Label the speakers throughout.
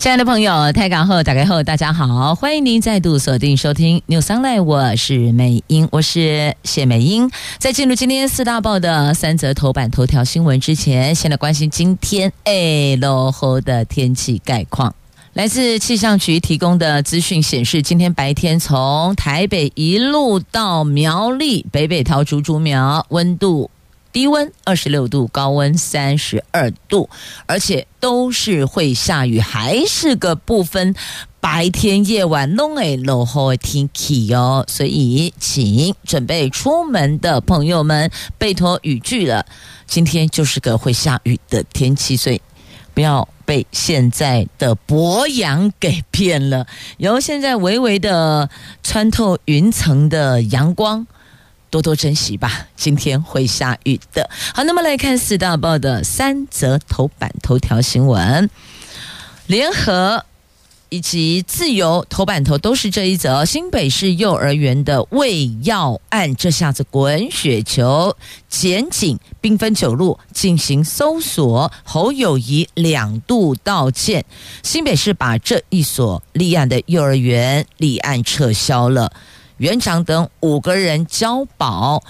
Speaker 1: 亲爱的朋友，台港后打开后，大家好，欢迎您再度锁定收听 News Online，我是美英，我是谢美英。在进入今天四大报的三则头版头条新闻之前，先来关心今天哎落后的天气概况。来自气象局提供的资讯显示，今天白天从台北一路到苗栗北北桃竹竹苗，温度。低温二十六度，高温三十二度，而且都是会下雨，还是个不分白天夜晚弄诶落雨天气哦。所以，请准备出门的朋友们备妥雨具了。今天就是个会下雨的天气，所以不要被现在的薄阳给骗了。由现在微微的穿透云层的阳光。多多珍惜吧，今天会下雨的。好，那么来看四大报的三则头版头条新闻，联合以及自由头版头都是这一则。新北市幼儿园的喂药案，这下子滚雪球，检警兵分九路进行搜索，侯友谊两度道歉。新北市把这一所立案的幼儿园立案撤销了。园长等五个人交保，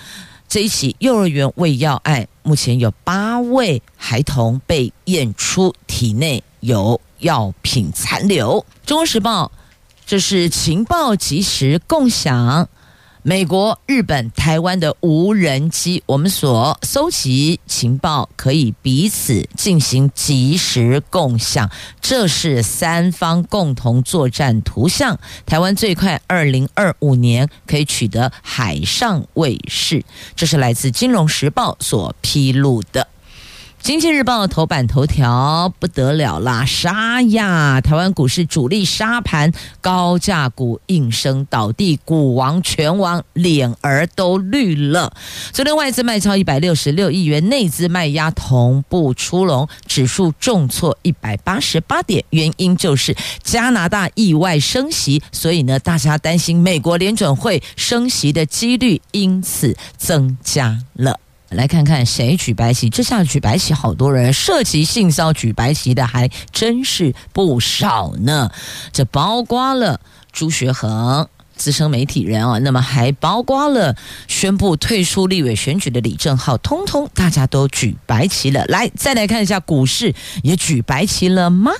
Speaker 1: 这一起幼儿园喂药案，目前有八位孩童被验出体内有药品残留。中国时报，这是情报及时共享。美国、日本、台湾的无人机，我们所搜集情报可以彼此进行及时共享，这是三方共同作战图像。台湾最快二零二五年可以取得海上卫士，这是来自《金融时报》所披露的。经济日报头版头条不得了啦，杀呀！台湾股市主力杀盘，高价股应声倒地，股王权王脸儿都绿了。昨天外资卖超一百六十六亿元，内资卖压同步出笼，指数重挫一百八十八点，原因就是加拿大意外升息，所以呢，大家担心美国联准会升息的几率因此增加了。来看看谁举白旗，这下举白旗好多人，涉及性骚举白旗的还真是不少呢。这包括了朱学恒资深媒体人啊，那么还包括了宣布退出立委选举的李正浩，通通大家都举白旗了。来，再来看一下股市也举白旗了吗？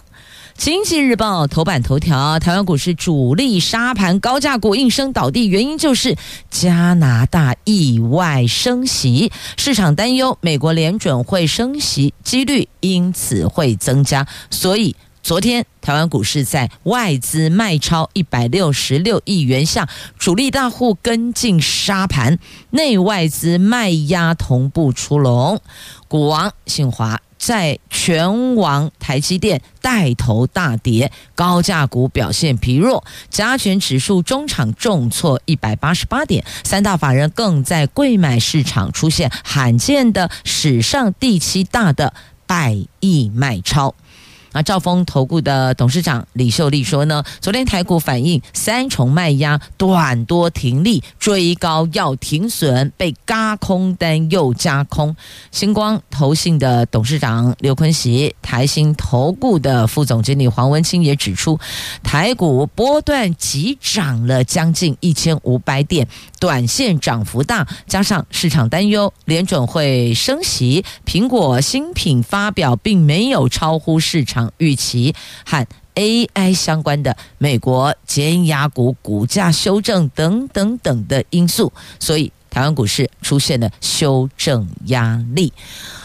Speaker 1: 经济日报头版头条：台湾股市主力杀盘，高价股应声倒地，原因就是加拿大意外升息，市场担忧美国联准会升息几率因此会增加，所以昨天台湾股市在外资卖超一百六十六亿元下，主力大户跟进杀盘，内外资卖压同步出笼，股王信华。在拳王台积电带头大跌，高价股表现疲弱，加权指数中场重挫一百八十八点，三大法人更在贵买市场出现罕见的史上第七大的百亿卖超。那兆丰投顾的董事长李秀丽说呢，昨天台股反映三重卖压，短多停利，追高要停损，被嘎空单又加空。星光投信的董事长刘坤喜，台新投顾的副总经理黄文清也指出，台股波段急涨了将近一千五百点，短线涨幅大，加上市场担忧联准会升息，苹果新品发表并没有超乎市场。预期和 AI 相关的美国尖牙股股价修正等等等的因素，所以台湾股市出现了修正压力。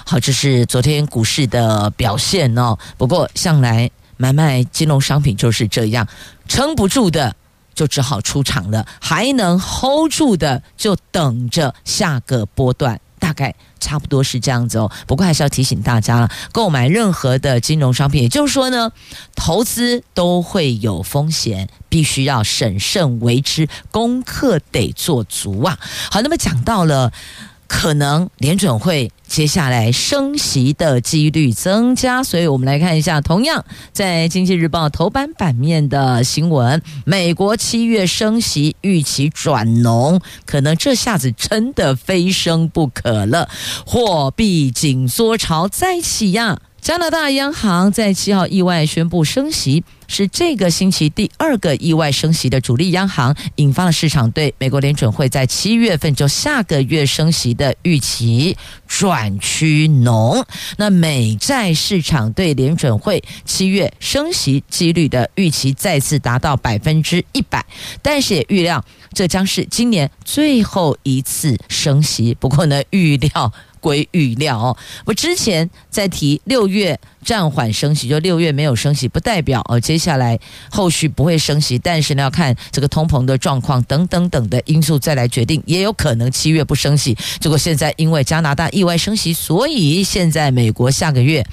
Speaker 1: 好，这是昨天股市的表现哦。不过向来买卖金融商品就是这样，撑不住的就只好出场了，还能 hold 住的就等着下个波段。大概差不多是这样子哦，不过还是要提醒大家了，购买任何的金融商品，也就是说呢，投资都会有风险，必须要审慎为之，功课得做足啊。好，那么讲到了可能联准会。接下来升息的几率增加。所以我们来看一下，同样在《经济日报》头版版面的新闻：美国七月升息预期转浓，可能这下子真的非升不可了，货币紧缩潮再起呀！加拿大央行在七号意外宣布升息，是这个星期第二个意外升息的主力央行，引发了市场对美国联准会在七月份就下个月升息的预期转趋浓。那美债市场对联准会七月升息几率的预期再次达到百分之一百，但是也预料这将是今年最后一次升息。不过呢，预料。归预料哦，我之前在提六月暂缓升息，就六月没有升息，不代表哦接下来后续不会升息，但是呢要看这个通膨的状况等等等的因素再来决定，也有可能七月不升息。结果现在因为加拿大意外升息，所以现在美国下个月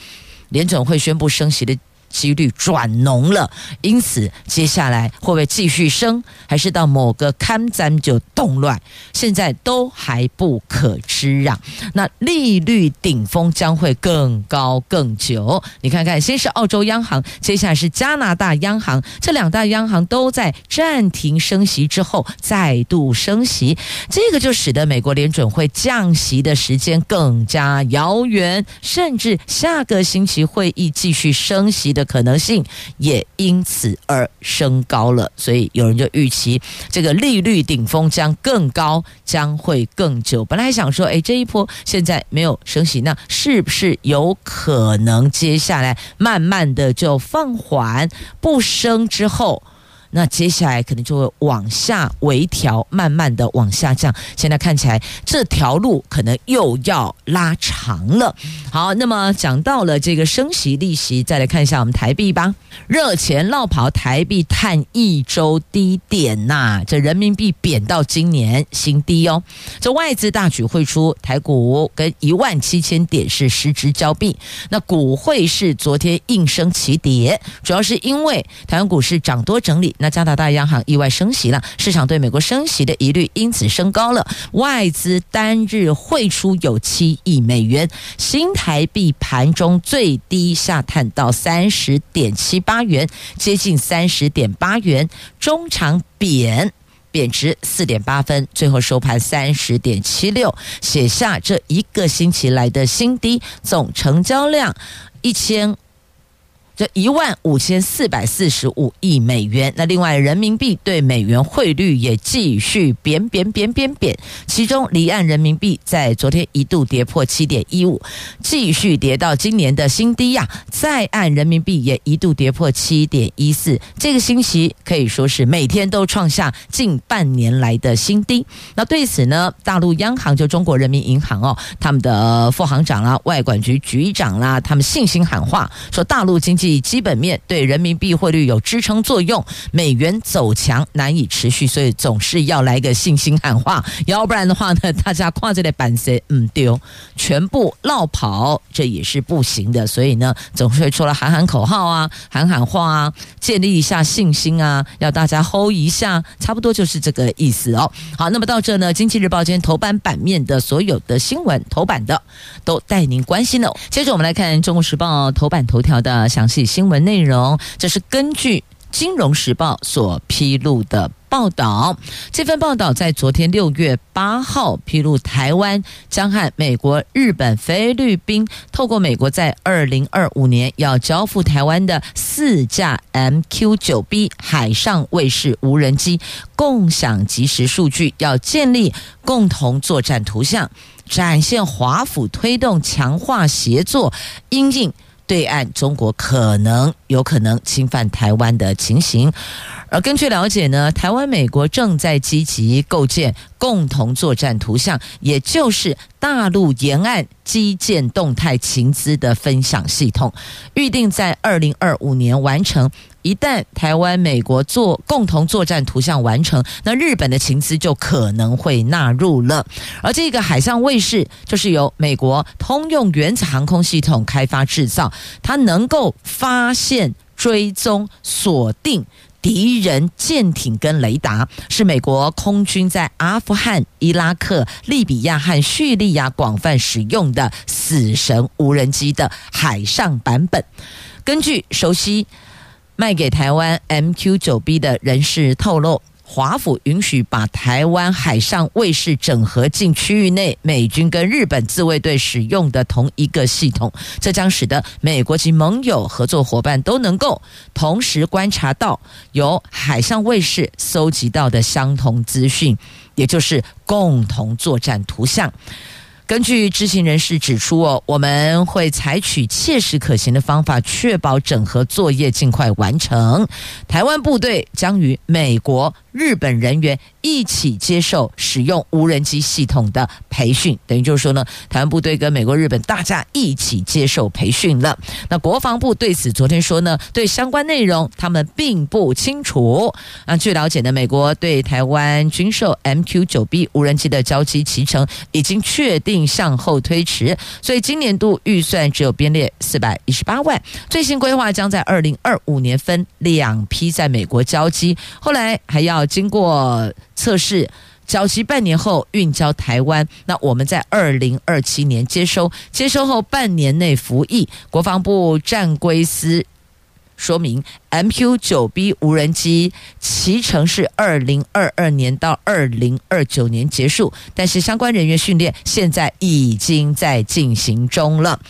Speaker 1: 联总会宣布升息的。几率转浓了，因此接下来会不会继续升，还是到某个坎站就动乱？现在都还不可知啊。那利率顶峰将会更高更久。你看看，先是澳洲央行，接下来是加拿大央行，这两大央行都在暂停升息之后再度升息，这个就使得美国联准会降息的时间更加遥远，甚至下个星期会议继续升息的。可能性也因此而升高了，所以有人就预期这个利率顶峰将更高，将会更久。本来还想说，哎，这一波现在没有升息，那是不是有可能接下来慢慢的就放缓不升之后？那接下来可能就会往下微调，慢慢的往下降。现在看起来这条路可能又要拉长了。好，那么讲到了这个升息利息，再来看一下我们台币吧。热钱落跑，台币探一周低点呐、这人民币贬到今年新低哦。这外资大举汇出，台股跟一万七千点是失之交臂。那股汇是昨天应声齐跌，主要是因为台湾股市涨多整理。那加拿大央行意外升息了，市场对美国升息的疑虑因此升高了。外资单日汇出有七亿美元，新台币盘中最低下探到三十点七八元，接近三十点八元，中长贬贬值四点八分，最后收盘三十点七六，写下这一个星期来的新低，总成交量一千。这一万五千四百四十五亿美元。那另外，人民币对美元汇率也继续贬贬贬贬贬。其中，离岸人民币在昨天一度跌破七点一五，继续跌到今年的新低呀。在岸人民币也一度跌破七点一四。这个星期可以说是每天都创下近半年来的新低。那对此呢，大陆央行就中国人民银行哦，他们的副行长啦、外管局局长啦，他们信心喊话说，大陆经济。以基本面对人民币汇率有支撑作用，美元走强难以持续，所以总是要来个信心喊话，要不然的话呢，大家跨这类板子嗯丢，全部落跑，这也是不行的。所以呢，总会出来喊喊口号啊，喊喊话啊，建立一下信心啊，要大家 hold 一下，差不多就是这个意思哦。好，那么到这呢，《经济日报》今天头版版面的所有的新闻，头版的都带您关心了。接着我们来看《中国时报》头版头条的详。新闻内容，这是根据《金融时报》所披露的报道。这份报道在昨天六月八号披露，台湾将和美国、日本、菲律宾透过美国在二零二五年要交付台湾的四架 MQ 九 B 海上卫士无人机，共享即时数据，要建立共同作战图像，展现华府推动强化协作，应应。对岸中国可能有可能侵犯台湾的情形，而根据了解呢，台湾美国正在积极构建共同作战图像，也就是大陆沿岸基建动态情资的分享系统，预定在二零二五年完成。一旦台湾美国做共同作战图像完成，那日本的情资就可能会纳入了。而这个海上卫士就是由美国通用原子航空系统开发制造，它能够发现、追踪、锁定。敌人舰艇跟雷达，是美国空军在阿富汗、伊拉克、利比亚和叙利亚广泛使用的“死神”无人机的海上版本。根据熟悉卖给台湾 MQ-9B 的人士透露。华府允许把台湾海上卫士整合进区域内美军跟日本自卫队使用的同一个系统，这将使得美国及盟友合作伙伴都能够同时观察到由海上卫士搜集到的相同资讯，也就是共同作战图像。根据知情人士指出，哦，我们会采取切实可行的方法，确保整合作业尽快完成。台湾部队将与美国、日本人员一起接受使用无人机系统的培训，等于就是说呢，台湾部队跟美国、日本大家一起接受培训了。那国防部对此昨天说呢，对相关内容他们并不清楚。那据了解呢，美国对台湾军售 MQ-9B 无人机的交机期程已经确定。并向后推迟，所以今年度预算只有编列四百一十八万。最新规划将在二零二五年分两批在美国交机，后来还要经过测试，交机半年后运交台湾。那我们在二零二七年接收，接收后半年内服役。国防部战规司。说明 MQ-9B 无人机其程是二零二二年到二零二九年结束，但是相关人员训练现在已经在进行中了。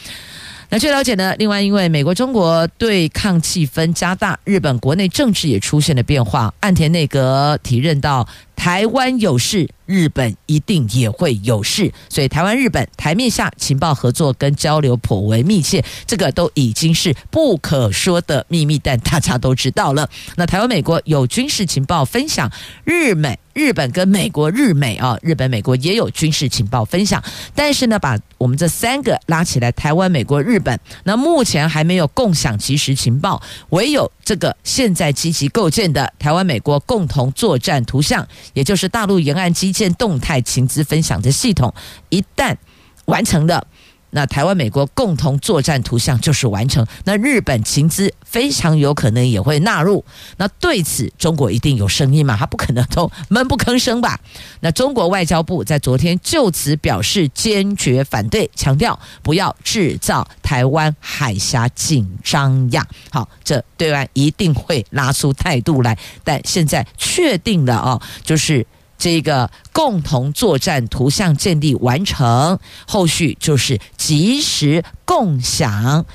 Speaker 1: 那据了解呢，另外因为美国中国对抗气氛加大，日本国内政治也出现了变化，岸田内阁提任到台湾有事。日本一定也会有事，所以台湾、日本台面下情报合作跟交流颇为密切，这个都已经是不可说的秘密，但大家都知道了。那台湾、美国有军事情报分享，日美、日本跟美国、日美啊，日本、美国也有军事情报分享，但是呢，把我们这三个拉起来，台湾、美国、日本，那目前还没有共享即时情报，唯有这个现在积极构建的台湾、美国共同作战图像，也就是大陆沿岸基建。动态情资分享的系统一旦完成了，那台湾美国共同作战图像就是完成。那日本情资非常有可能也会纳入。那对此，中国一定有声音嘛？他不可能都闷不吭声吧？那中国外交部在昨天就此表示坚决反对，强调不要制造台湾海峡紧张呀。好，这对岸一定会拿出态度来。但现在确定了哦，就是。这个共同作战图像建立完成，后续就是及时共享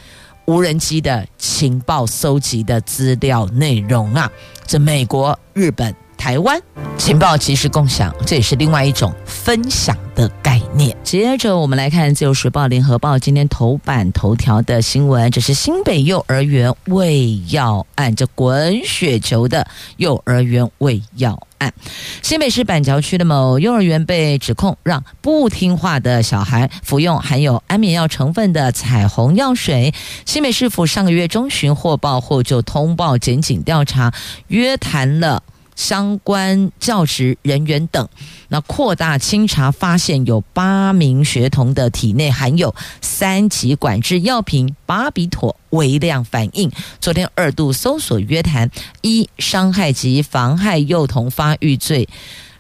Speaker 1: 无人机的情报搜集的资料内容啊！这美国、日本。台湾情报及时共享，这也是另外一种分享的概念。接着，我们来看《自由时报》、《联合报》今天头版头条的新闻，这是新北幼儿园喂药案，这滚雪球的幼儿园喂药案。新北市板桥区的某幼儿园被指控让不听话的小孩服用含有安眠药成分的彩虹药水。新北市府上个月中旬获报后就通报检警调查，约谈了。相关教职人员等，那扩大清查，发现有八名学童的体内含有三级管制药品巴比妥微量反应。昨天二度搜索约谈，一伤害及妨害幼童发育罪，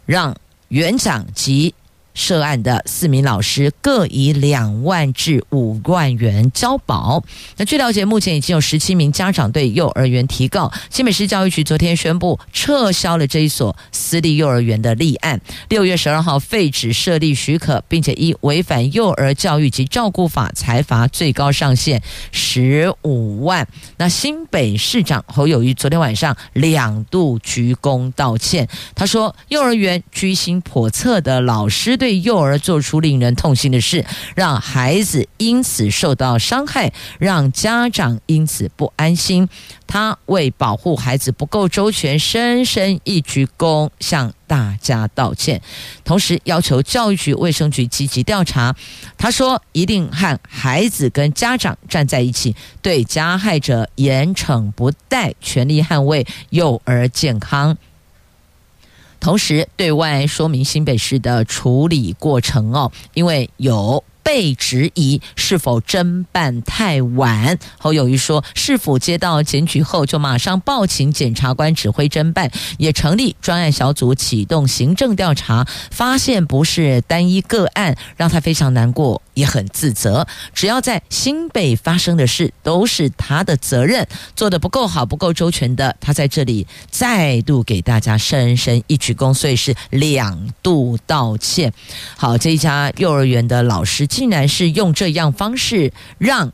Speaker 1: 让园长及。涉案的四名老师各以两万至五万元交保。那据了解，目前已经有十七名家长对幼儿园提告。新北市教育局昨天宣布撤销了这一所私立幼儿园的立案。六月十二号废止设立许可，并且依违反幼儿教育及照顾法裁罚，最高上限十五万。那新北市长侯友谊昨天晚上两度鞠躬道歉，他说：“幼儿园居心叵测的老师对。”对幼儿做出令人痛心的事，让孩子因此受到伤害，让家长因此不安心。他为保护孩子不够周全，深深一鞠躬，向大家道歉，同时要求教育局、卫生局积极调查。他说：“一定和孩子跟家长站在一起，对加害者严惩不贷，全力捍卫幼儿健康。”同时对外说明新北市的处理过程哦，因为有被质疑是否侦办太晚。侯友谊说，是否接到检举后就马上报请检察官指挥侦办，也成立专案小组启动行政调查，发现不是单一个案，让他非常难过，也很自责。只要在新北发生的事，都是他的责任，做得不够好、不够周全的，他在这里再度给大家深深一鞠躬，所以是两度道歉。好，这一家幼儿园的老师。竟然是用这样方式让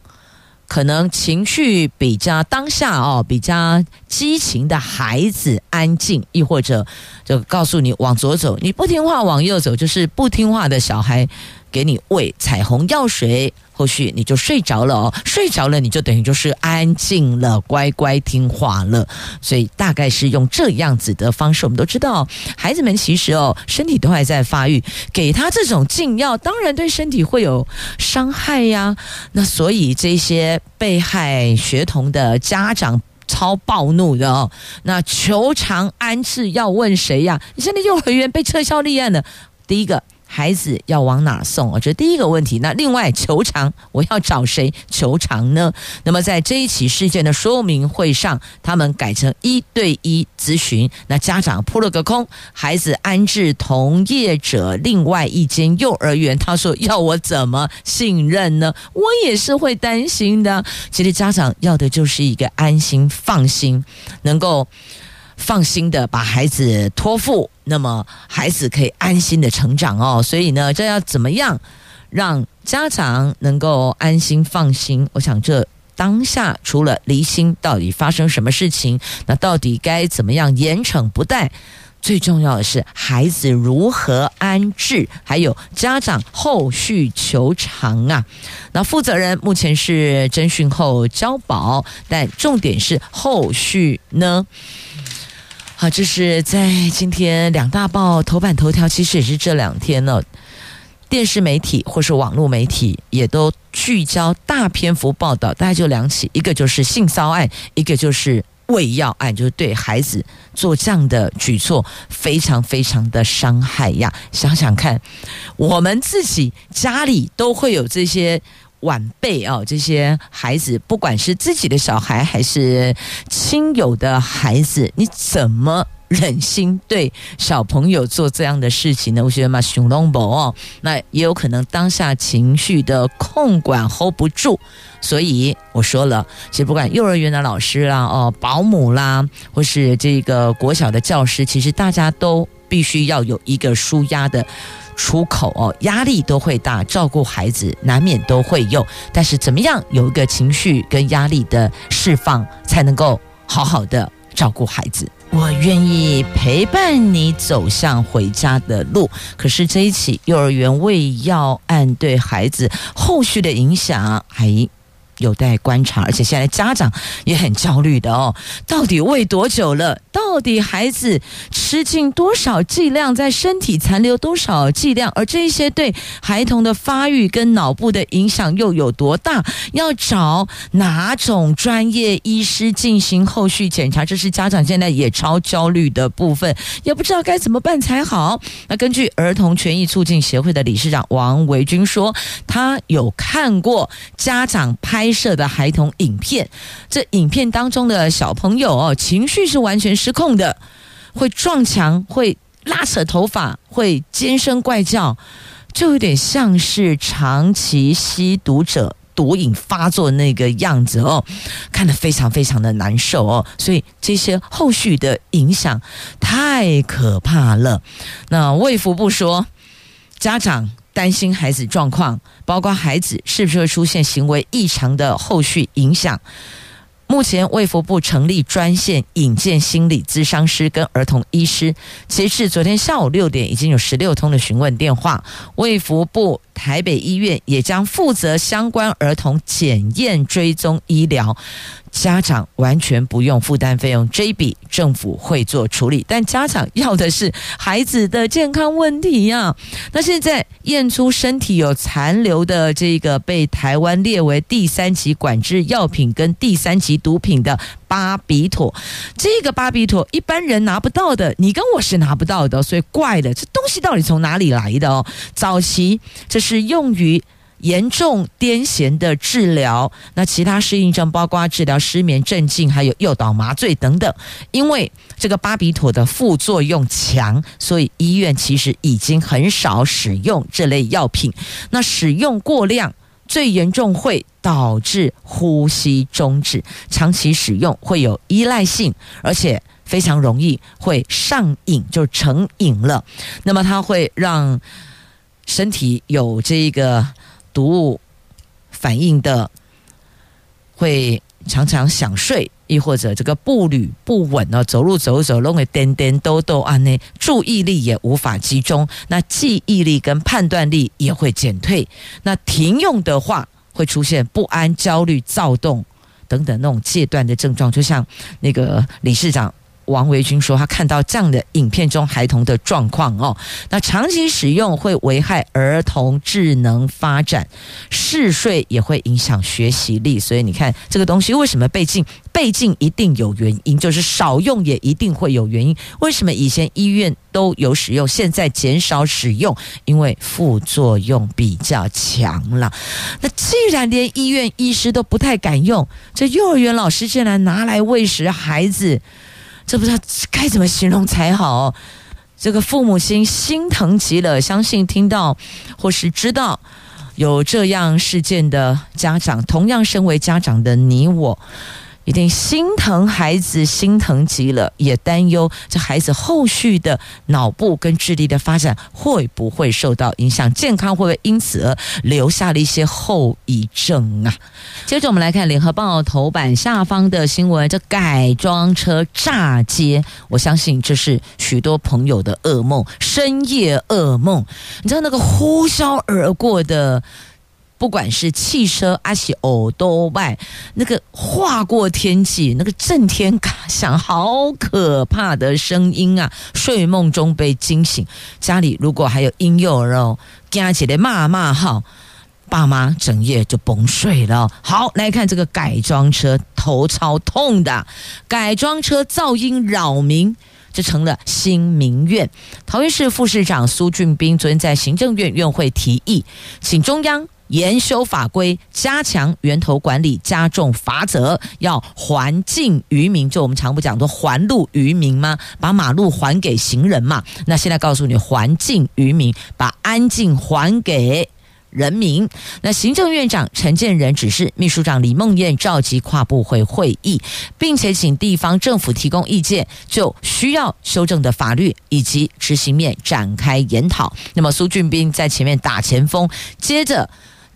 Speaker 1: 可能情绪比较当下哦，比较激情的孩子安静，亦或者就告诉你往左走，你不听话往右走，就是不听话的小孩。给你喂彩虹药水，后续你就睡着了哦。睡着了，你就等于就是安静了，乖乖听话了。所以大概是用这样子的方式。我们都知道，孩子们其实哦，身体都还在发育，给他这种禁药，当然对身体会有伤害呀。那所以这些被害学童的家长超暴怒的哦。那求偿安置要问谁呀？你现在幼儿园被撤销立案了，第一个。孩子要往哪送？我觉得第一个问题。那另外求偿，我要找谁求偿呢？那么在这一起事件的说明会上，他们改成一对一咨询。那家长扑了个空，孩子安置同业者另外一间幼儿园，他说要我怎么信任呢？我也是会担心的。其实家长要的就是一个安心、放心，能够。放心的把孩子托付，那么孩子可以安心的成长哦。所以呢，这要怎么样让家长能够安心放心？我想这当下除了离心到底发生什么事情，那到底该怎么样严惩不贷？最重要的是孩子如何安置，还有家长后续求偿啊。那负责人目前是侦讯后交保，但重点是后续呢？好，这是在今天两大报头版头条，其实也是这两天呢，电视媒体或是网络媒体也都聚焦大篇幅报道，大概就两起，一个就是性骚案，一个就是喂药案，就是对孩子做这样的举措，非常非常的伤害呀。想想看，我们自己家里都会有这些。晚辈啊，这些孩子，不管是自己的小孩还是亲友的孩子，你怎么忍心对小朋友做这样的事情呢？我觉得嘛，熊龙博哦，那也有可能当下情绪的控管 hold 不住，所以我说了，其实不管幼儿园的老师啦、哦保姆啦，或是这个国小的教师，其实大家都必须要有一个舒压的。出口哦，压力都会大，照顾孩子难免都会有。但是怎么样有一个情绪跟压力的释放，才能够好好的照顾孩子？我愿意陪伴你走向回家的路。可是这一起幼儿园喂药案对孩子后续的影响还有待观察，而且现在家长也很焦虑的哦，到底喂多久了？到底孩子吃进多少剂量，在身体残留多少剂量？而这些对孩童的发育跟脑部的影响又有多大？要找哪种专业医师进行后续检查？这是家长现在也超焦虑的部分，也不知道该怎么办才好。那根据儿童权益促进协会的理事长王维军说，他有看过家长拍拍摄的孩童影片，这影片当中的小朋友哦，情绪是完全失控的，会撞墙，会拉扯头发，会尖声怪叫，就有点像是长期吸毒者毒瘾发作那个样子哦，看得非常非常的难受哦，所以这些后续的影响太可怕了。那卫福部说，家长。担心孩子状况，包括孩子是不是会出现行为异常的后续影响。目前卫福部成立专线，引荐心理咨商师跟儿童医师。截至昨天下午六点，已经有十六通的询问电话。卫福部台北医院也将负责相关儿童检验追踪医疗。家长完全不用负担费用，这一笔政府会做处理，但家长要的是孩子的健康问题呀、啊。那现在验出身体有残留的这个被台湾列为第三级管制药品跟第三级毒品的巴比妥，这个巴比妥一般人拿不到的，你跟我是拿不到的，所以怪了，这东西到底从哪里来的哦？早期这是用于。严重癫痫的治疗，那其他适应症包括治疗失眠、镇静，还有诱导麻醉等等。因为这个巴比妥的副作用强，所以医院其实已经很少使用这类药品。那使用过量，最严重会导致呼吸中止，长期使用会有依赖性，而且非常容易会上瘾，就成瘾了。那么它会让身体有这个。毒物反应的，会常常想睡，亦或者这个步履不稳哦，走路走走，弄个颠颠兜兜啊，那注意力也无法集中，那记忆力跟判断力也会减退。那停用的话，会出现不安、焦虑、躁动等等那种戒断的症状，就像那个理事长。王维军说，他看到这样的影片中孩童的状况哦，那长期使用会危害儿童智能发展，嗜睡也会影响学习力，所以你看这个东西为什么被禁？被禁一定有原因，就是少用也一定会有原因。为什么以前医院都有使用，现在减少使用？因为副作用比较强了。那既然连医院医师都不太敢用，这幼儿园老师竟然拿来喂食孩子。这不知道该怎么形容才好，这个父母心心疼极了。相信听到或是知道有这样事件的家长，同样身为家长的你我。一定心疼孩子，心疼极了，也担忧这孩子后续的脑部跟智力的发展会不会受到影响，健康会不会因此而留下了一些后遗症啊？接着我们来看联合报头版下方的新闻，这改装车炸街，我相信这是许多朋友的噩梦，深夜噩梦。你知道那个呼啸而过的。不管是汽车阿西欧多外，那个划过天际，那个震天嘎响，好可怕的声音啊！睡梦中被惊醒，家里如果还有婴幼儿哦，惊起来骂骂号，爸妈整夜就甭睡了。好，来看这个改装车，头超痛的改装车噪音扰民，这成了新民怨。桃园市副市长苏俊斌昨天在行政院院会提议，请中央。严修法规，加强源头管理，加重罚则，要还境于民。就我们常不讲说还路于民吗？把马路还给行人嘛。那现在告诉你，还境于民，把安静还给人民。那行政院长陈建仁指示秘书长李孟艳召集跨部会会议，并且请地方政府提供意见，就需要修正的法律以及执行面展开研讨。那么苏俊斌在前面打前锋，接着。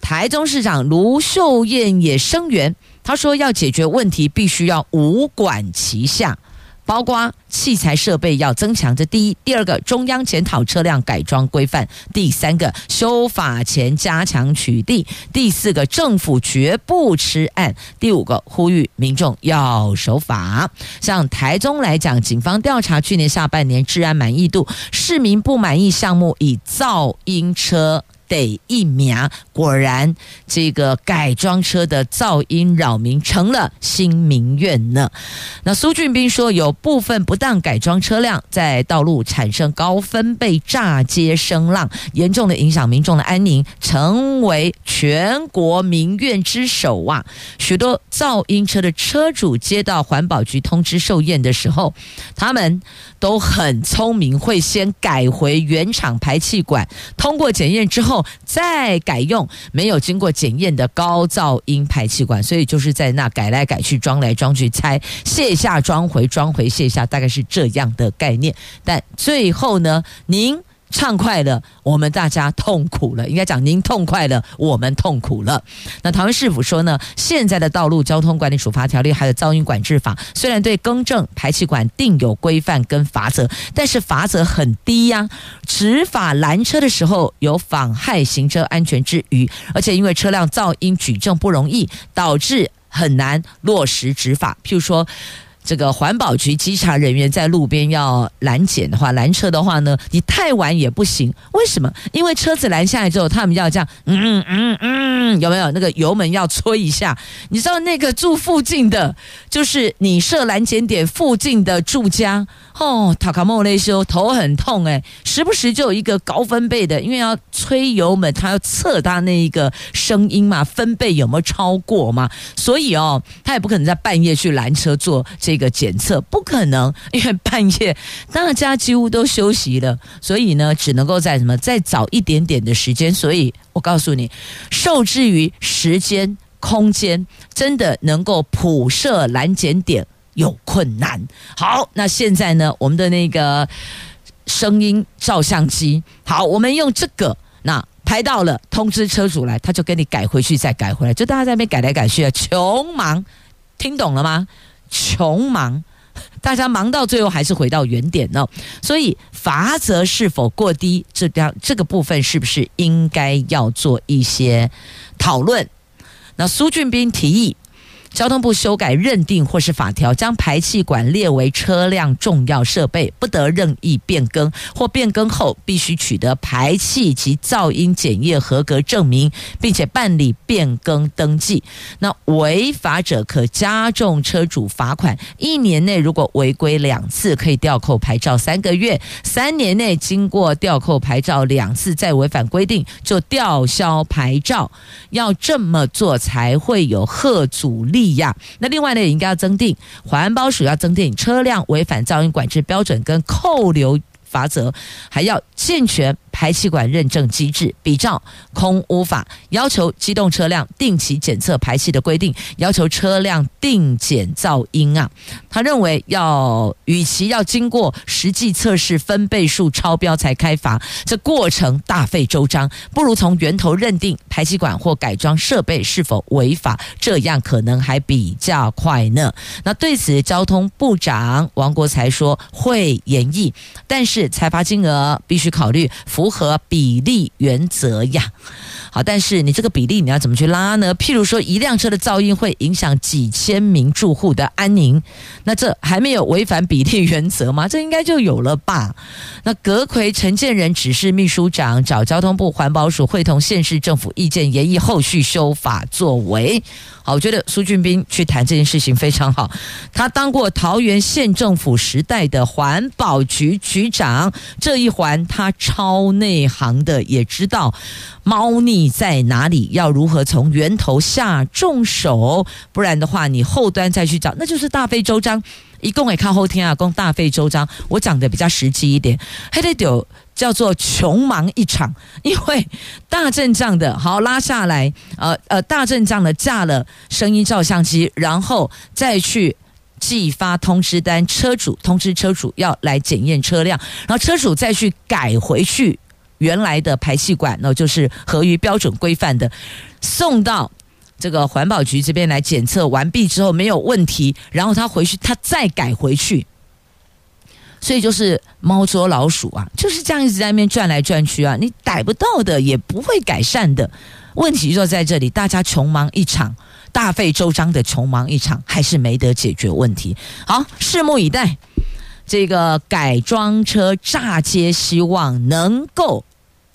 Speaker 1: 台中市长卢秀燕也声援，他说要解决问题，必须要五管齐下，包括器材设备要增强。这第一，第二个，中央检讨车辆改装规范；第三个，修法前加强取缔；第四个，政府绝不吃案；第五个，呼吁民众要守法。像台中来讲，警方调查去年下半年治安满意度，市民不满意项目以噪音车。得一名，果然这个改装车的噪音扰民成了新民怨呢。那苏俊斌说，有部分不当改装车辆在道路产生高分贝炸街声浪，严重的影响民众的安宁，成为全国民怨之首啊！许多噪音车的车主接到环保局通知受验的时候，他们都很聪明，会先改回原厂排气管，通过检验之后。再改用没有经过检验的高噪音排气管，所以就是在那改来改去，装来装去，拆卸下装回，装回卸下，大概是这样的概念。但最后呢，您。畅快了，我们大家痛苦了。应该讲您痛快了，我们痛苦了。那桃园市府说呢，现在的道路交通管理处罚条例还有噪音管制法，虽然对更正排气管定有规范跟罚则，但是罚则很低呀。执法拦车的时候有妨害行车安全之余，而且因为车辆噪音举证不容易，导致很难落实执法。譬如说。这个环保局稽查人员在路边要拦检的话，拦车的话呢，你太晚也不行。为什么？因为车子拦下来之后，他们要这样，嗯嗯嗯，有没有那个油门要搓一下？你知道那个住附近的，就是你设拦检点附近的住家哦，塔卡莫雷修头很痛哎，时不时就有一个高分贝的，因为要吹油门，他要测他那一个声音嘛，分贝有没有超过嘛，所以哦，他也不可能在半夜去拦车做这个检测，不可能，因为半夜大家几乎都休息了，所以呢，只能够在什么再早一点点的时间，所以我告诉你，受制于时间。空间真的能够普设拦检点有困难。好，那现在呢，我们的那个声音照相机，好，我们用这个，那拍到了，通知车主来，他就给你改回去，再改回来，就大家在那边改来改去啊，穷忙，听懂了吗？穷忙，大家忙到最后还是回到原点呢。所以罚则是否过低，这样这个部分是不是应该要做一些讨论？那苏俊斌提议。交通部修改认定或是法条，将排气管列为车辆重要设备，不得任意变更，或变更后必须取得排气及噪音检验合格证明，并且办理变更登记。那违法者可加重车主罚款，一年内如果违规两次，可以吊扣牌照三个月；三年内经过吊扣牌照两次再违反规定，就吊销牌照。要这么做才会有贺阻力。利呀，那另外呢，也应该要增订环保署要增订车辆违反噪音管制标准跟扣留罚则，还要健全。排气管认证机制，比照空污法，要求机动车辆定期检测排气的规定，要求车辆定检噪音啊。他认为要，与其要经过实际测试分贝数超标才开罚，这过程大费周章，不如从源头认定排气管或改装设备是否违法，这样可能还比较快呢。那对此，交通部长王国材说会研议，但是裁罚金额必须考虑符。符合比例原则呀，好，但是你这个比例你要怎么去拉呢？譬如说，一辆车的噪音会影响几千名住户的安宁，那这还没有违反比例原则吗？这应该就有了吧？那阁魁陈建仁指示秘书长找交通部环保署会同县市政府意见，研议后续修法作为。好，我觉得苏俊斌去谈这件事情非常好。他当过桃园县政府时代的环保局局长，这一环他超内行的，也知道猫腻在哪里，要如何从源头下重手。不然的话，你后端再去找，那就是大费周章。一共也靠后天啊，共大费周章。我讲的比较实际一点，还得有。叫做穷忙一场，因为大阵仗的好拉下来，呃呃，大阵仗的架了声音照相机，然后再去寄发通知单，车主通知车主要来检验车辆，然后车主再去改回去原来的排气管，那就是合于标准规范的，送到这个环保局这边来检测完毕之后没有问题，然后他回去他再改回去。所以就是猫捉老鼠啊，就是这样一直在那边转来转去啊，你逮不到的也不会改善的。问题就在这里，大家穷忙一场，大费周章的穷忙一场，还是没得解决问题。好，拭目以待，这个改装车炸街，希望能够。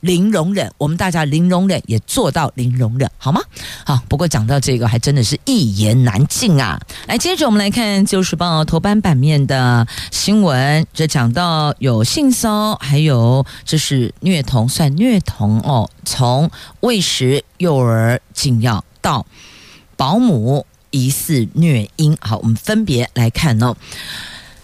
Speaker 1: 零容忍，我们大家零容忍也做到零容忍，好吗？好，不过讲到这个，还真的是一言难尽啊。来，接着我们来看《旧时报》头版版面的新闻，这讲到有性骚，还有这是虐童，算虐童哦。从喂食幼儿禁药到保姆疑似虐婴，好，我们分别来看哦。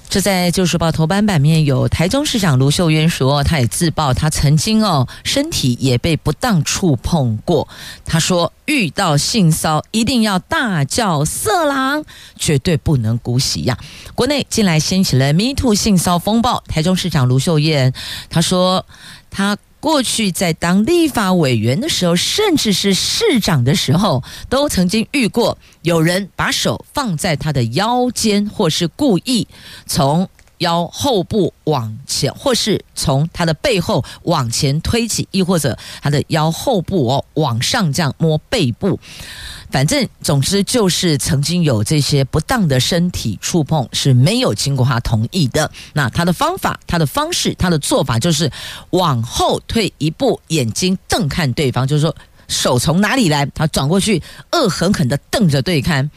Speaker 1: 这在《旧时报》头版版面有台中市长卢秀渊说，他也自曝他曾经哦身体也被不当触碰过。他说遇到性骚一定要大叫色狼，绝对不能姑息呀。国内近来掀起了 Me Too 性骚风暴，台中市长卢秀燕他说他。过去在当立法委员的时候，甚至是市长的时候，都曾经遇过有人把手放在他的腰间，或是故意从腰后部往前，或是从他的背后往前推起，亦或者他的腰后部哦往上这样摸背部。反正，总之就是曾经有这些不当的身体触碰是没有经过他同意的。那他的方法、他的方式、他的做法就是往后退一步，眼睛瞪看对方，就是说手从哪里来，他转过去，恶狠狠地瞪着对看。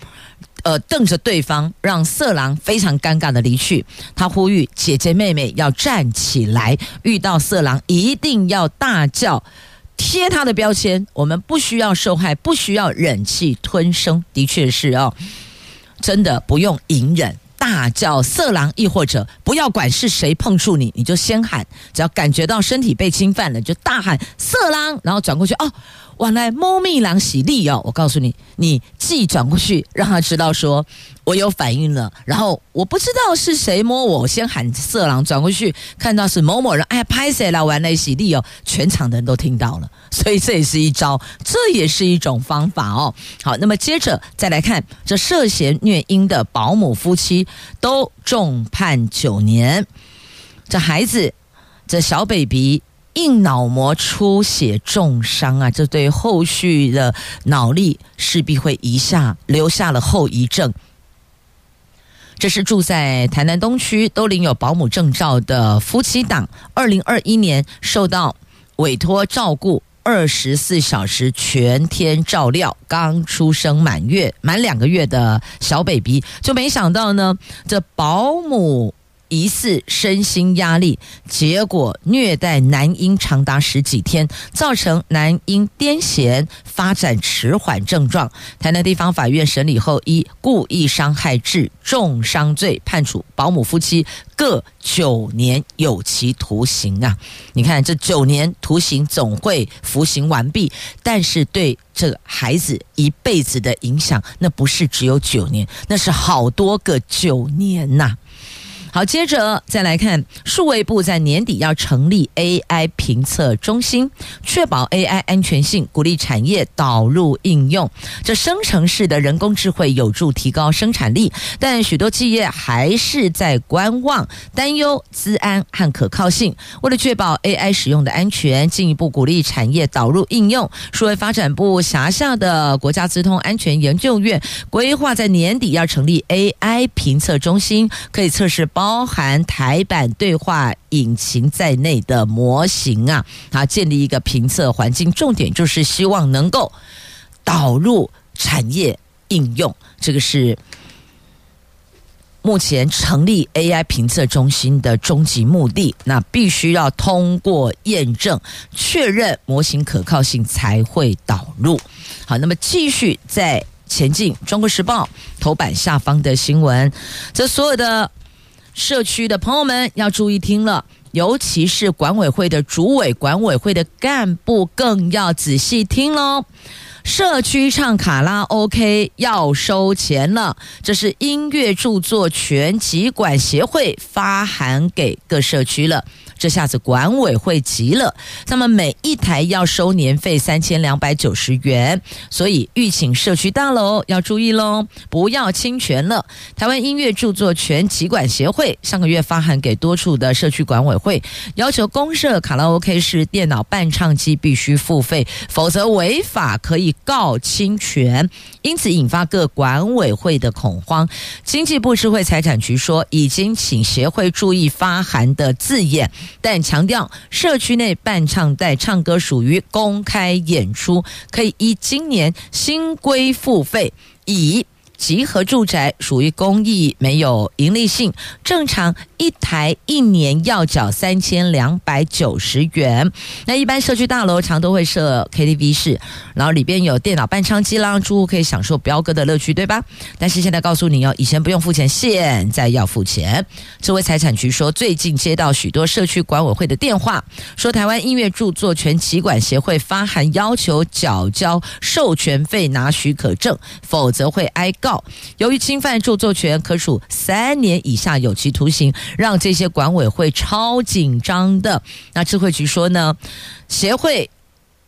Speaker 1: 呃，瞪着对方，让色狼非常尴尬的离去。他呼吁姐姐妹妹要站起来，遇到色狼一定要大叫，贴他的标签。我们不需要受害，不需要忍气吞声。的确是哦，真的不用隐忍。大叫色狼，亦或者不要管是谁碰触你，你就先喊，只要感觉到身体被侵犯了，就大喊色狼，然后转过去哦。原来猫咪狼喜力哦！我告诉你，你既转过去，让他知道说我有反应了。然后我不知道是谁摸我，我先喊色狼，转过去看到是某某人，哎，拍谁了？玩来喜力哦！全场的人都听到了，所以这也是一招，这也是一种方法哦。好，那么接着再来看这涉嫌虐婴的保姆夫妻都重判九年，这孩子这小 baby。硬脑膜出血重伤啊，这对后续的脑力势必会遗下留下了后遗症。这是住在台南东区都领有保姆证照的夫妻档，二零二一年受到委托照顾二十四小时全天照料刚出生满月满两个月的小 baby，就没想到呢，这保姆。疑似身心压力，结果虐待男婴长达十几天，造成男婴癫痫、发展迟缓症状。台南地方法院审理后，依故意伤害致重伤罪，判处保姆夫妻各九年有期徒刑啊！你看，这九年徒刑总会服刑完毕，但是对这孩子一辈子的影响，那不是只有九年，那是好多个九年呐、好，接着再来看，数位部在年底要成立 AI 评测中心，确保 AI 安全性，鼓励产业导入应用。这生成式的人工智慧有助提高生产力，但许多企业还是在观望，担忧资安和可靠性。为了确保 AI 使用的安全，进一步鼓励产业导入应用，数位发展部辖下的国家资通安全研究院规划在年底要成立 AI 评测中心，可以测试包。包含台版对话引擎在内的模型啊，啊，建立一个评测环境，重点就是希望能够导入产业应用。这个是目前成立 AI 评测中心的终极目的。那必须要通过验证，确认模型可靠性才会导入。好，那么继续在前进。中国时报头版下方的新闻，这所有的。社区的朋友们要注意听了，尤其是管委会的主委、管委会的干部更要仔细听喽。社区唱卡拉 OK 要收钱了，这是音乐著作权集管协会发函给各社区了。这下子管委会急了，他们每一台要收年费三千两百九十元，所以欲请社区大楼要注意喽，不要侵权了。台湾音乐著作权集管协会上个月发函给多处的社区管委会，要求公设卡拉 OK 是电脑伴唱机必须付费，否则违法可以告侵权，因此引发各管委会的恐慌。经济部智慧财产局说，已经请协会注意发函的字眼。但强调，社区内伴唱带唱歌属于公开演出，可以依今年新规付费。以集合住宅属于公益，没有盈利性，正常一台一年要缴三千两百九十元。那一般社区大楼常都会设 KTV 室，然后里边有电脑伴唱机啦，住户可以享受飙歌的乐趣，对吧？但是现在告诉你哦，以前不用付钱，现在要付钱。这位财产局说，最近接到许多社区管委会的电话，说台湾音乐著作权企管协会发函要求缴交授权费拿许可证，否则会挨告。由于侵犯著作权，可处三年以下有期徒刑，让这些管委会超紧张的。那智慧局说呢，协会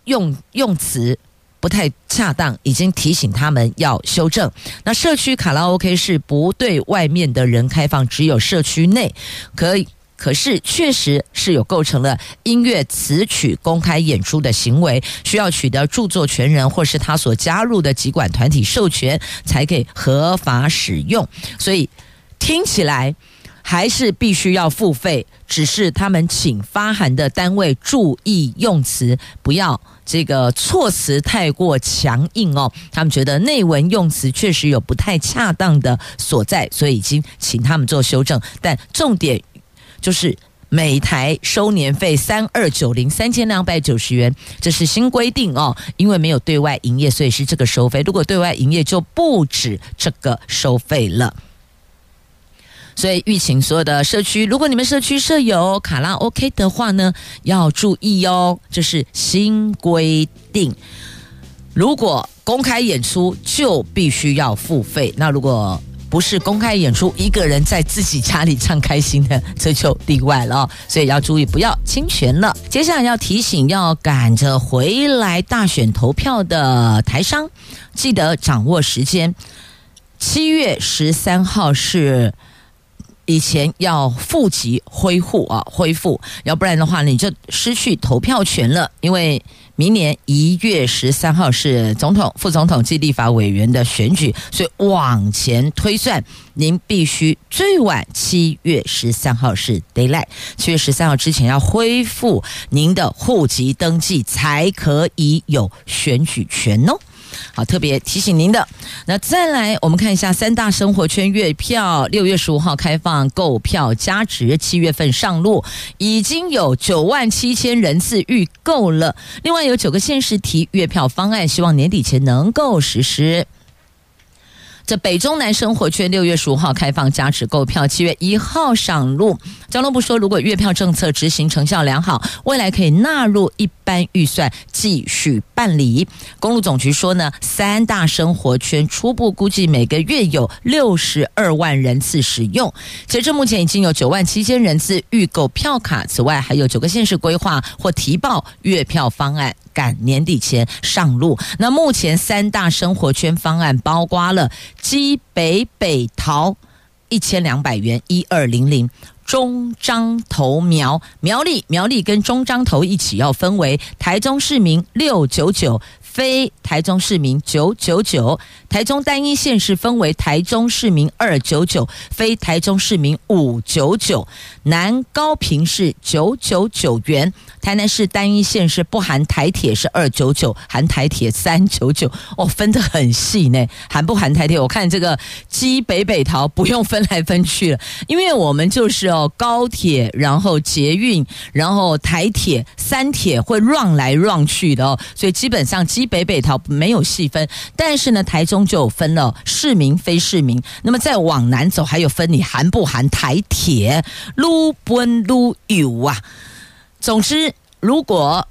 Speaker 1: 用用词不太恰当，已经提醒他们要修正。那社区卡拉 OK 是不对外面的人开放，只有社区内可以。可是，确实是有构成了音乐词曲公开演出的行为，需要取得著作权人或是他所加入的疾管团体授权，才可以合法使用。所以听起来还是必须要付费，只是他们请发函的单位注意用词，不要这个措辞太过强硬哦。他们觉得内文用词确实有不太恰当的所在，所以已经请他们做修正。但重点就是每台收年费三二九零三千两百九十元，这是新规定哦。因为没有对外营业，所以是这个收费。如果对外营业，就不止这个收费了。所以，预请所有的社区，如果你们社区设有卡拉 OK 的话呢，要注意哦，这是新规定。如果公开演出，就必须要付费。那如果不是公开演出，一个人在自己家里唱开心的，这就例外了。所以要注意，不要侵权了。接下来要提醒，要赶着回来大选投票的台商，记得掌握时间。七月十三号是。以前要户籍恢复啊，恢复，要不然的话你就失去投票权了。因为明年一月十三号是总统、副总统及立法委员的选举，所以往前推算，您必须最晚七月十三号是 deadline，七月十三号之前要恢复您的户籍登记，才可以有选举权哦。好，特别提醒您的。那再来，我们看一下三大生活圈月票，六月十五号开放购票加值，七月份上路，已经有九万七千人次预购了。另外有九个县市提月票方案，希望年底前能够实施。这北中南生活圈六月十五号开放加值购票，七月一号上路。交通部说，如果月票政策执行成效良好，未来可以纳入一般预算继续办理。公路总局说呢，三大生活圈初步估计每个月有六十二万人次使用。截至目前，已经有九万七千人次预购票卡。此外，还有九个县市规划或提报月票方案。赶年底前上路。那目前三大生活圈方案包括了基北北桃一千两百元一二零零，中彰投苗苗栗苗栗跟中彰投一起要分为台中市民六九九。非台中市民九九九，台中单一县市分为台中市民二九九，非台中市民五九九，南高屏市九九九元，台南市单一县市不含台铁是二九九，含台铁三九九，哦，分得很细呢，含不含台铁？我看这个基北北桃不用分来分去了，因为我们就是哦高铁，然后捷运，然后台铁三铁会乱来乱去的哦，所以基本上基北北桃没有细分，但是呢，台中就有分了市民、非市民。那么再往南走，还有分你含不含台铁，撸不撸有啊。总之，如果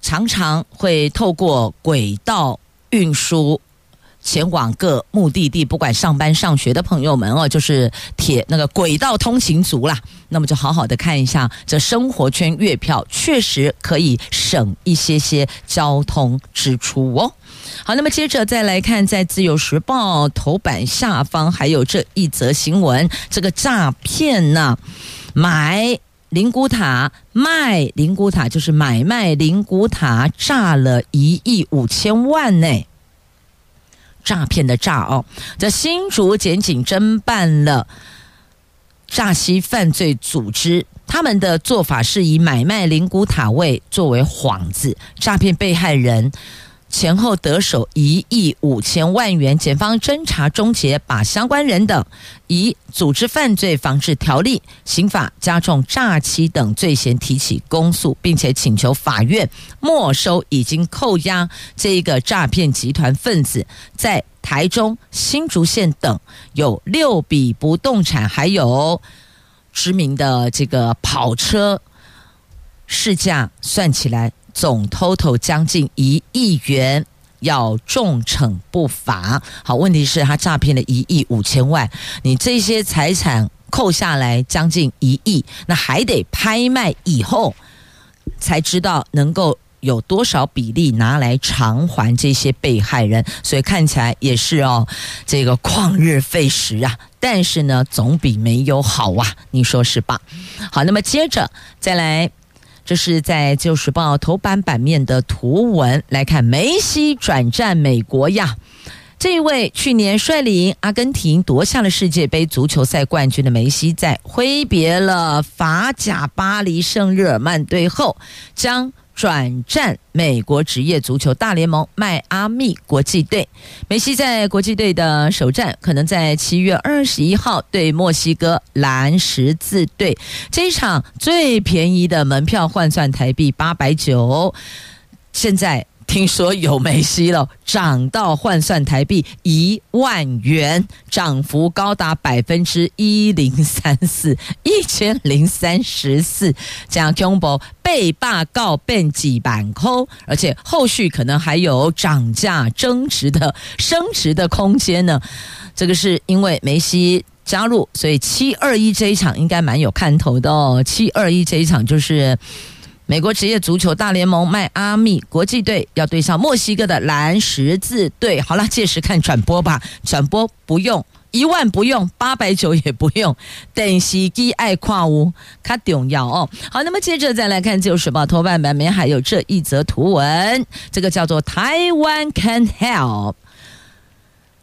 Speaker 1: 常常会透过轨道运输。前往各目的地，不管上班上学的朋友们哦，就是铁那个轨道通勤族啦，那么就好好的看一下这生活圈月票，确实可以省一些些交通支出哦。好，那么接着再来看，在自由时报头版下方还有这一则新闻，这个诈骗呢，买灵骨塔卖灵骨塔，就是买卖灵骨塔，诈了一亿五千万呢。诈骗的诈哦，这新竹检警侦办了诈欺犯罪组织，他们的做法是以买卖灵骨塔位作为幌子，诈骗被害人。前后得手一亿五千万元，检方侦查终结，把相关人等以组织犯罪防治条例、刑法加重诈欺等罪嫌提起公诉，并且请求法院没收已经扣押这一个诈骗集团分子在台中、新竹县等有六笔不动产，还有知名的这个跑车，市价算起来。总 total 将近一亿元，要重惩不罚。好，问题是，他诈骗了一亿五千万，你这些财产扣下来将近一亿，那还得拍卖以后才知道能够有多少比例拿来偿还这些被害人。所以看起来也是哦，这个旷日费时啊。但是呢，总比没有好啊，你说是吧？好，那么接着再来。这是在《旧时报》头版版面的图文来看，梅西转战美国呀。这一位去年率领阿根廷夺下了世界杯足球赛冠军的梅西，在挥别了法甲巴黎圣日耳曼队后，将转战美国职业足球大联盟迈阿密国际队。梅西在国际队的首战可能在七月二十一号对墨西哥蓝十字队。这一场最便宜的门票换算台币八百九，现在。听说有梅西了，涨到换算台币一万元，涨幅高达百分之一零三四，一千零三十四，这样恐怖被罢告变几板空，而且后续可能还有涨价、增值的升值的空间呢。这个是因为梅西加入，所以七二一这一场应该蛮有看头的哦。七二一这一场就是。美国职业足球大联盟迈阿密国际队要对上墨西哥的蓝十字队。好了，届时看转播吧，转播不用一万，不用八百九也不用。等西基爱跨屋卡重要哦。好，那么接着再来看《自由时报》头版版面，还有这一则图文，这个叫做台湾 can help。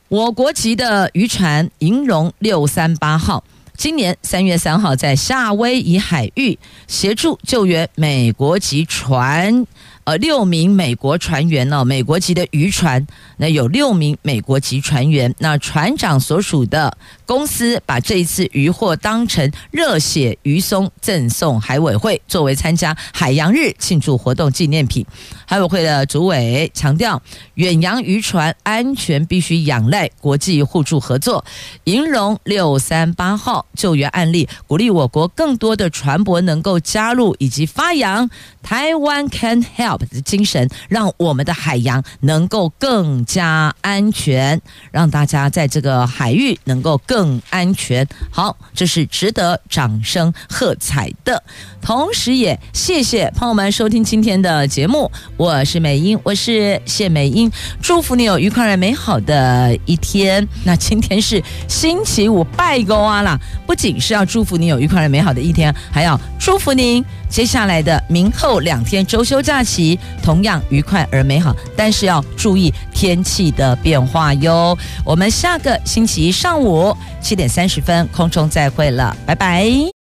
Speaker 1: 我国籍的渔船“银龙六三八号”。今年三月三号，在夏威夷海域协助救援美国籍船。呃，六名美国船员呢，美国籍的渔船，那有六名美国籍船员。那船长所属的公司把这一次渔获当成热血渔松赠送海委会，作为参加海洋日庆祝活动纪念品。海委会的主委强调，远洋渔船安全必须仰赖国际互助合作。银龙六三八号救援案例，鼓励我国更多的船舶能够加入以及发扬台湾 Can Help。精神，让我们的海洋能够更加安全，让大家在这个海域。能够更安全。好，这是值得掌声喝彩的。同时，也谢谢朋友们收听今天的节目。我是美英，我是谢美英，祝福你有愉快而美好的一天。那今天是星期五，拜个啊啦！不仅是要祝福你有愉快而美好的一天，还要祝福您接下来的明后两天周休假期同样愉快而美好，但是要注意天气的变化哟。我们下个星期一上午七点三十分空中再会了，拜拜。